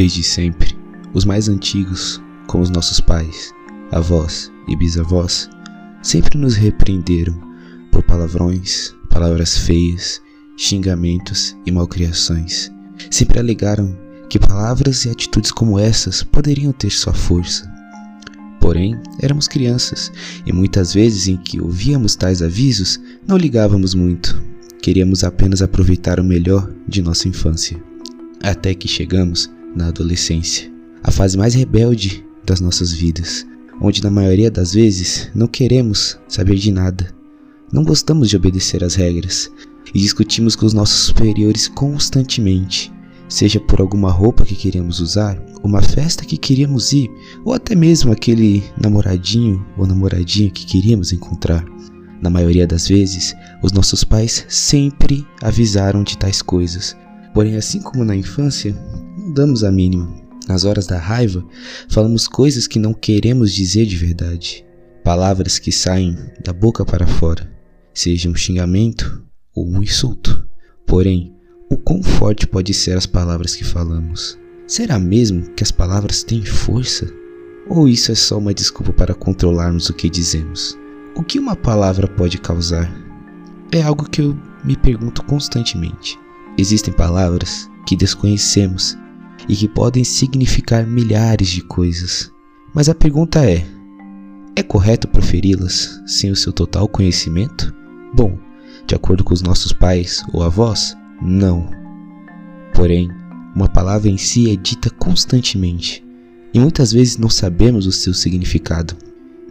Desde sempre, os mais antigos, como os nossos pais, avós e bisavós, sempre nos repreenderam por palavrões, palavras feias, xingamentos e malcriações. Sempre alegaram que palavras e atitudes como essas poderiam ter sua força. Porém, éramos crianças e muitas vezes em que ouvíamos tais avisos, não ligávamos muito. Queríamos apenas aproveitar o melhor de nossa infância. Até que chegamos na adolescência, a fase mais rebelde das nossas vidas, onde na maioria das vezes não queremos saber de nada. Não gostamos de obedecer às regras e discutimos com os nossos superiores constantemente, seja por alguma roupa que queríamos usar, uma festa que queríamos ir, ou até mesmo aquele namoradinho ou namoradinha que queríamos encontrar. Na maioria das vezes, os nossos pais sempre avisaram de tais coisas. Porém, assim como na infância, não damos a mínima. Nas horas da raiva, falamos coisas que não queremos dizer de verdade. Palavras que saem da boca para fora, seja um xingamento ou um insulto. Porém, o quão forte pode ser as palavras que falamos? Será mesmo que as palavras têm força? Ou isso é só uma desculpa para controlarmos o que dizemos? O que uma palavra pode causar? É algo que eu me pergunto constantemente. Existem palavras que desconhecemos e que podem significar milhares de coisas. Mas a pergunta é: é correto proferi-las sem o seu total conhecimento? Bom, de acordo com os nossos pais ou avós, não. Porém, uma palavra em si é dita constantemente e muitas vezes não sabemos o seu significado.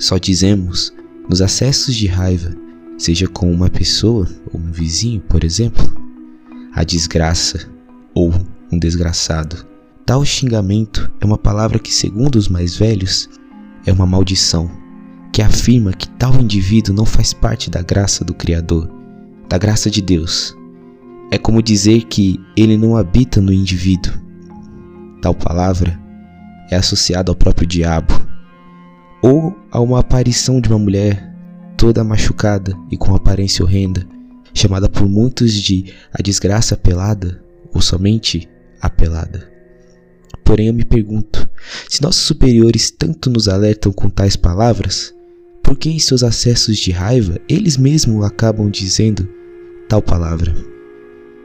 Só dizemos nos acessos de raiva, seja com uma pessoa ou um vizinho, por exemplo, a desgraça ou um desgraçado. Tal xingamento é uma palavra que, segundo os mais velhos, é uma maldição, que afirma que tal indivíduo não faz parte da graça do Criador, da graça de Deus. É como dizer que ele não habita no indivíduo. Tal palavra é associada ao próprio diabo, ou a uma aparição de uma mulher toda machucada e com aparência horrenda, chamada por muitos de a desgraça pelada ou somente a pelada. Porém, eu me pergunto: se nossos superiores tanto nos alertam com tais palavras, por que em seus acessos de raiva eles mesmos acabam dizendo tal palavra?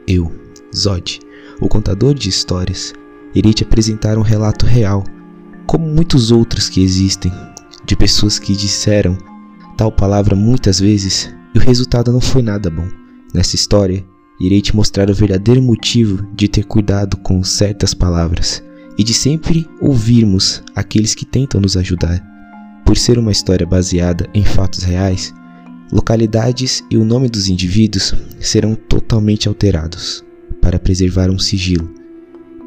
Eu, Zod, o contador de histórias, irei te apresentar um relato real, como muitos outros que existem, de pessoas que disseram tal palavra muitas vezes e o resultado não foi nada bom. Nessa história, irei te mostrar o verdadeiro motivo de ter cuidado com certas palavras e de sempre ouvirmos aqueles que tentam nos ajudar. Por ser uma história baseada em fatos reais, localidades e o nome dos indivíduos serão totalmente alterados para preservar um sigilo.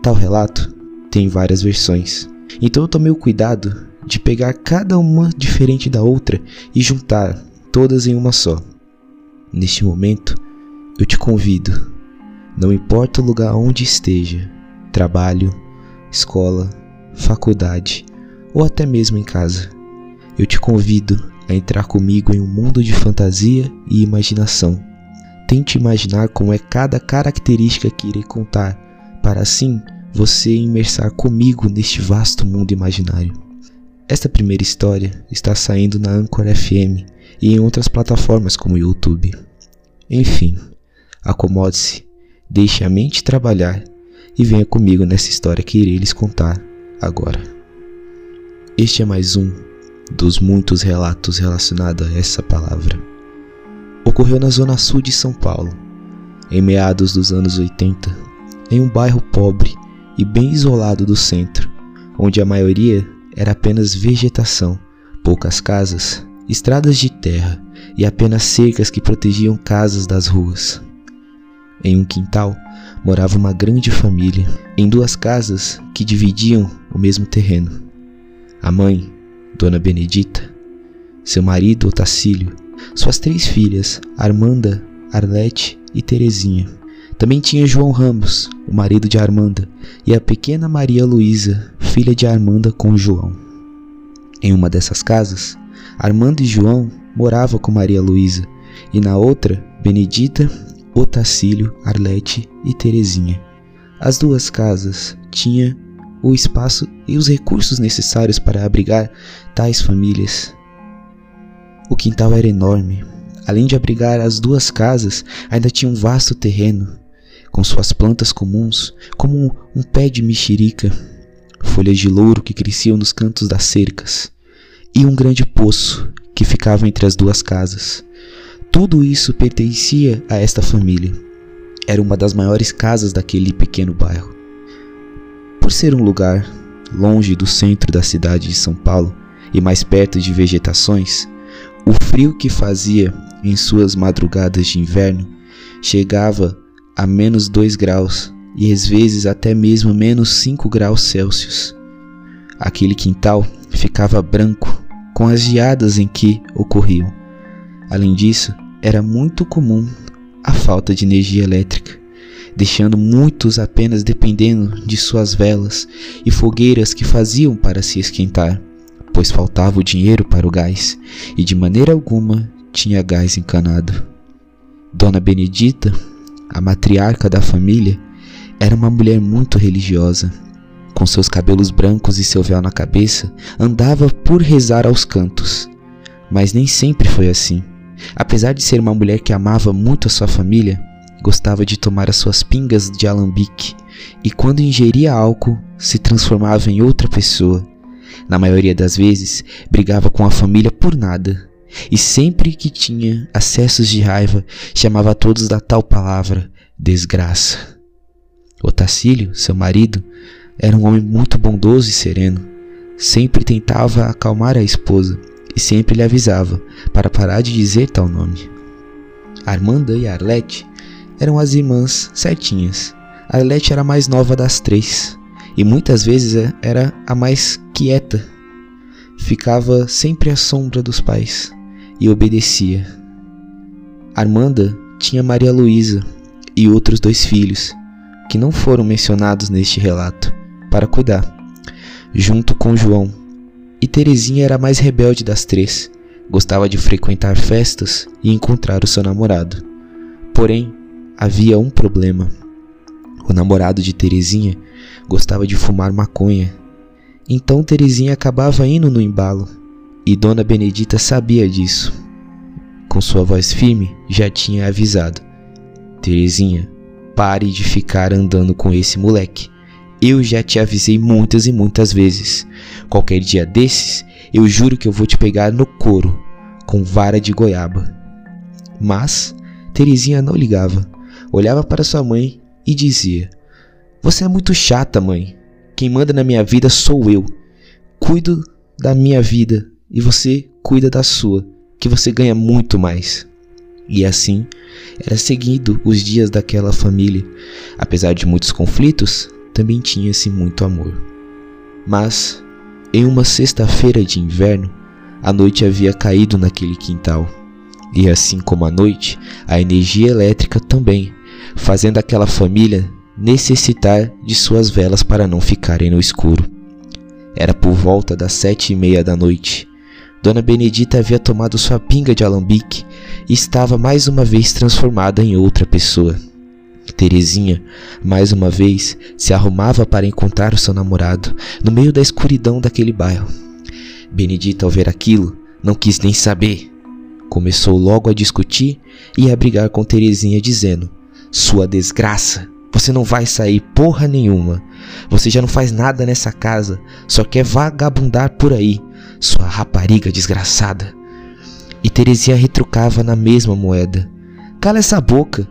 Tal relato tem várias versões, então eu tomei o cuidado de pegar cada uma diferente da outra e juntar todas em uma só. Neste momento, eu te convido, não importa o lugar onde esteja, trabalho, escola, faculdade ou até mesmo em casa. Eu te convido a entrar comigo em um mundo de fantasia e imaginação. Tente imaginar como é cada característica que irei contar, para assim você imersar comigo neste vasto mundo imaginário. Esta primeira história está saindo na Anchor FM e em outras plataformas como YouTube. Enfim, acomode-se, deixe a mente trabalhar e venha comigo nessa história que irei lhes contar agora. Este é mais um dos muitos relatos relacionados a essa palavra. Ocorreu na zona sul de São Paulo, em meados dos anos 80, em um bairro pobre e bem isolado do centro, onde a maioria era apenas vegetação, poucas casas, estradas de terra e apenas cercas que protegiam casas das ruas. Em um quintal morava uma grande família, em duas casas que dividiam o mesmo terreno. A mãe, Dona Benedita, seu marido Otacílio, suas três filhas, Armanda, Arlete e Terezinha. Também tinha João Ramos, o marido de Armanda, e a pequena Maria Luísa, filha de Armanda com João. Em uma dessas casas, Armando e João moravam com Maria Luísa, e na outra, Benedita Otacílio, Arlete e Terezinha. As duas casas tinham o espaço e os recursos necessários para abrigar tais famílias. O quintal era enorme. Além de abrigar as duas casas, ainda tinha um vasto terreno, com suas plantas comuns, como um, um pé de mexerica, folhas de louro que cresciam nos cantos das cercas, e um grande poço que ficava entre as duas casas. Tudo isso pertencia a esta família. Era uma das maiores casas daquele pequeno bairro. Por ser um lugar longe do centro da cidade de São Paulo e mais perto de vegetações, o frio que fazia em suas madrugadas de inverno chegava a menos 2 graus e às vezes até mesmo menos 5 graus Celsius. Aquele quintal ficava branco com as geadas em que ocorriam. Além disso, era muito comum a falta de energia elétrica, deixando muitos apenas dependendo de suas velas e fogueiras que faziam para se esquentar, pois faltava o dinheiro para o gás e de maneira alguma tinha gás encanado. Dona Benedita, a matriarca da família, era uma mulher muito religiosa. Com seus cabelos brancos e seu véu na cabeça, andava por rezar aos cantos. Mas nem sempre foi assim. Apesar de ser uma mulher que amava muito a sua família, gostava de tomar as suas pingas de alambique e, quando ingeria álcool, se transformava em outra pessoa. Na maioria das vezes, brigava com a família por nada e sempre que tinha acessos de raiva, chamava todos da tal palavra, desgraça. Otacílio, seu marido, era um homem muito bondoso e sereno. Sempre tentava acalmar a esposa e sempre lhe avisava para parar de dizer tal nome. Armanda e Arlete eram as irmãs certinhas. Arlete era a mais nova das três e muitas vezes era a mais quieta. Ficava sempre à sombra dos pais e obedecia. Armanda tinha Maria Luísa e outros dois filhos, que não foram mencionados neste relato, para cuidar, junto com João. E Terezinha era a mais rebelde das três, gostava de frequentar festas e encontrar o seu namorado. Porém, havia um problema. O namorado de Terezinha gostava de fumar maconha. Então Terezinha acabava indo no embalo e Dona Benedita sabia disso. Com sua voz firme, já tinha avisado: Terezinha, pare de ficar andando com esse moleque. Eu já te avisei muitas e muitas vezes. Qualquer dia desses, eu juro que eu vou te pegar no couro, com vara de goiaba. Mas Terezinha não ligava. Olhava para sua mãe e dizia: Você é muito chata, mãe. Quem manda na minha vida sou eu. Cuido da minha vida e você cuida da sua, que você ganha muito mais. E assim era seguido os dias daquela família. Apesar de muitos conflitos, também tinha-se muito amor. Mas, em uma sexta-feira de inverno, a noite havia caído naquele quintal. E assim como a noite, a energia elétrica também, fazendo aquela família necessitar de suas velas para não ficarem no escuro. Era por volta das sete e meia da noite Dona Benedita havia tomado sua pinga de alambique e estava mais uma vez transformada em outra pessoa. Terezinha, mais uma vez, se arrumava para encontrar o seu namorado no meio da escuridão daquele bairro. Benedita, ao ver aquilo, não quis nem saber. Começou logo a discutir e a brigar com Terezinha, dizendo: Sua desgraça, você não vai sair porra nenhuma. Você já não faz nada nessa casa, só quer vagabundar por aí sua rapariga desgraçada. E Terezinha retrucava na mesma moeda. Cala essa boca.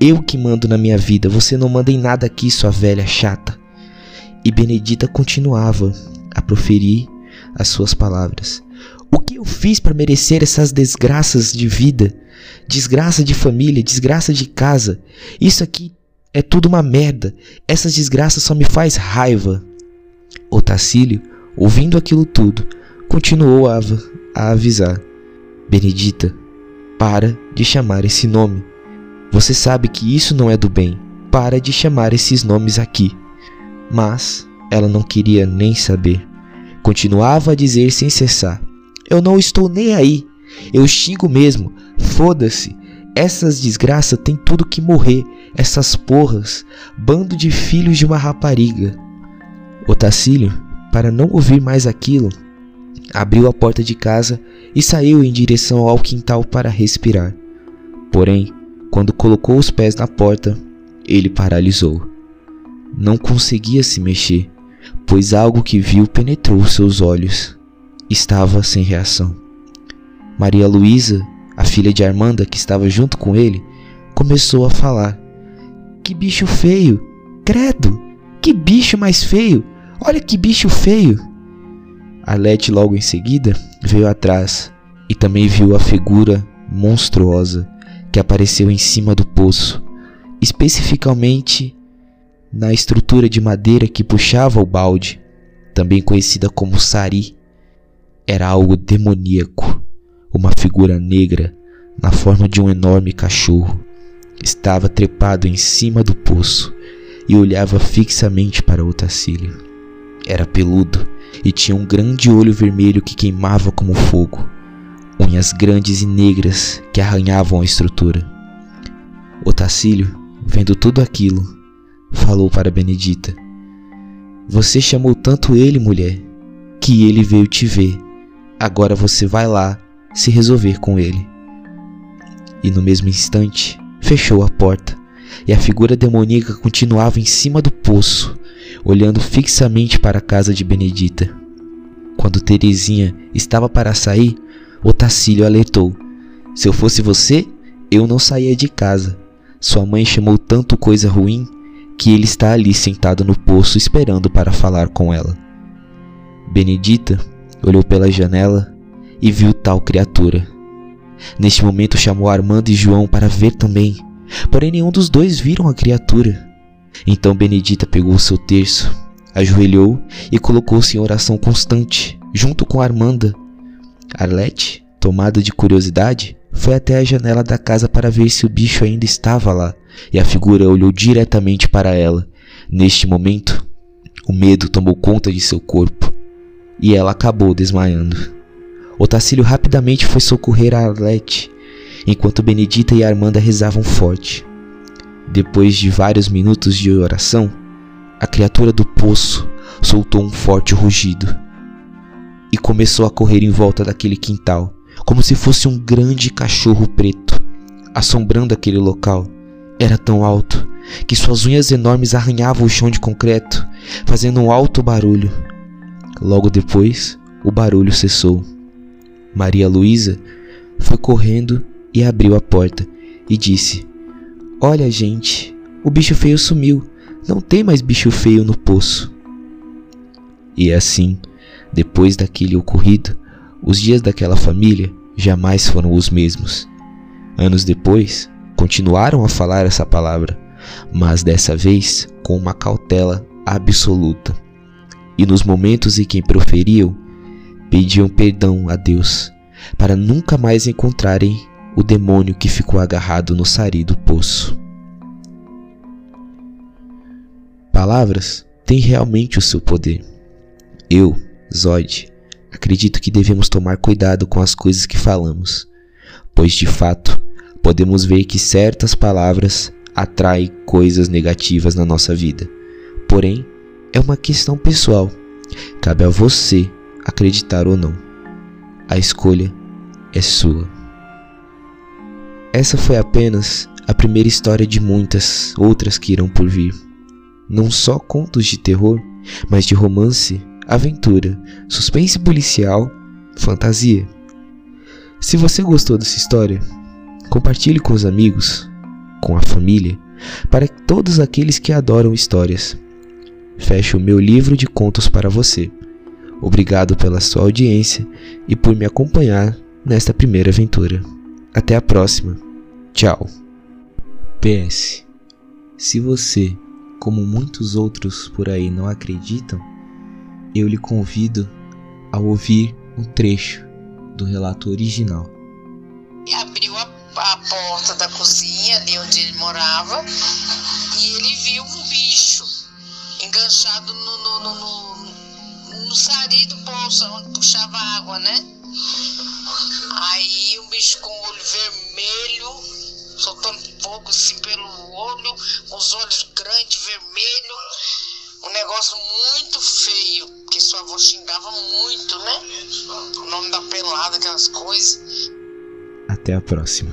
Eu que mando na minha vida, você não manda em nada aqui, sua velha chata. E Benedita continuava a proferir as suas palavras. O que eu fiz para merecer essas desgraças de vida? Desgraça de família, desgraça de casa. Isso aqui é tudo uma merda. Essas desgraças só me faz raiva. Otacílio, ouvindo aquilo tudo, continuou a, a avisar: Benedita, para de chamar esse nome. Você sabe que isso não é do bem. Para de chamar esses nomes aqui. Mas ela não queria nem saber. Continuava a dizer sem cessar: Eu não estou nem aí. Eu xingo mesmo. Foda-se. Essas desgraças têm tudo que morrer. Essas porras. Bando de filhos de uma rapariga. Otacílio, para não ouvir mais aquilo, abriu a porta de casa e saiu em direção ao quintal para respirar. Porém, quando colocou os pés na porta, ele paralisou. Não conseguia se mexer, pois algo que viu penetrou seus olhos. Estava sem reação. Maria Luísa, a filha de Armanda que estava junto com ele, começou a falar: Que bicho feio! Credo! Que bicho mais feio! Olha que bicho feio! Arlete logo em seguida veio atrás e também viu a figura monstruosa que apareceu em cima do poço, especificamente na estrutura de madeira que puxava o balde, também conhecida como sari. Era algo demoníaco, uma figura negra na forma de um enorme cachorro. Estava trepado em cima do poço e olhava fixamente para Otacílio. Era peludo e tinha um grande olho vermelho que queimava como fogo, unhas grandes e negras que arranhavam a estrutura. Otacílio, vendo tudo aquilo, falou para Benedita: Você chamou tanto ele, mulher, que ele veio te ver. Agora você vai lá se resolver com ele. E no mesmo instante, fechou a porta, e a figura demoníaca continuava em cima do poço, olhando fixamente para a casa de Benedita. Quando Terezinha estava para sair, Otacílio alertou: Se eu fosse você, eu não saía de casa. Sua mãe chamou tanto coisa ruim que ele está ali sentado no poço esperando para falar com ela. Benedita olhou pela janela e viu tal criatura. Neste momento chamou Armando e João para ver também, porém nenhum dos dois viram a criatura. Então Benedita pegou o seu terço, ajoelhou e colocou-se em oração constante, junto com Armanda. Arlete, tomada de curiosidade, foi até a janela da casa para ver se o bicho ainda estava lá, e a figura olhou diretamente para ela. Neste momento, o medo tomou conta de seu corpo e ela acabou desmaiando. Otacílio rapidamente foi socorrer a Arlete, enquanto Benedita e Armanda rezavam forte. Depois de vários minutos de oração, a criatura do poço soltou um forte rugido e começou a correr em volta daquele quintal, como se fosse um grande cachorro preto, assombrando aquele local. Era tão alto que suas unhas enormes arranhavam o chão de concreto, fazendo um alto barulho. Logo depois, o barulho cessou. Maria Luísa foi correndo e abriu a porta e disse: Olha, gente, o bicho feio sumiu. Não tem mais bicho feio no poço. E assim, depois daquele ocorrido, os dias daquela família jamais foram os mesmos. Anos depois, continuaram a falar essa palavra, mas dessa vez com uma cautela absoluta. E nos momentos em que proferiam, pediam perdão a Deus, para nunca mais encontrarem o demônio que ficou agarrado no sari do poço. Palavras têm realmente o seu poder. Eu, Zod, acredito que devemos tomar cuidado com as coisas que falamos, pois de fato podemos ver que certas palavras atraem coisas negativas na nossa vida. Porém, é uma questão pessoal. Cabe a você acreditar ou não. A escolha é sua. Essa foi apenas a primeira história de muitas outras que irão por vir. Não só contos de terror, mas de romance, aventura, suspense policial, fantasia. Se você gostou dessa história, compartilhe com os amigos, com a família, para todos aqueles que adoram histórias. Fecho o meu livro de contos para você. Obrigado pela sua audiência e por me acompanhar nesta primeira aventura. Até a próxima. Tchau. PS. Se você, como muitos outros por aí, não acreditam, eu lhe convido a ouvir um trecho do relato original. Abriu a, a porta da cozinha, ali onde ele morava, e ele viu um bicho enganchado no, no, no, no, no sari do poço, onde puxava água, né? Aí um bicho com o olho vermelho, soltando fogo assim pelo olho, com os olhos grandes, vermelhos, um negócio muito feio, porque sua avó xingava muito, né? O nome da pelada, aquelas coisas. Até a próxima.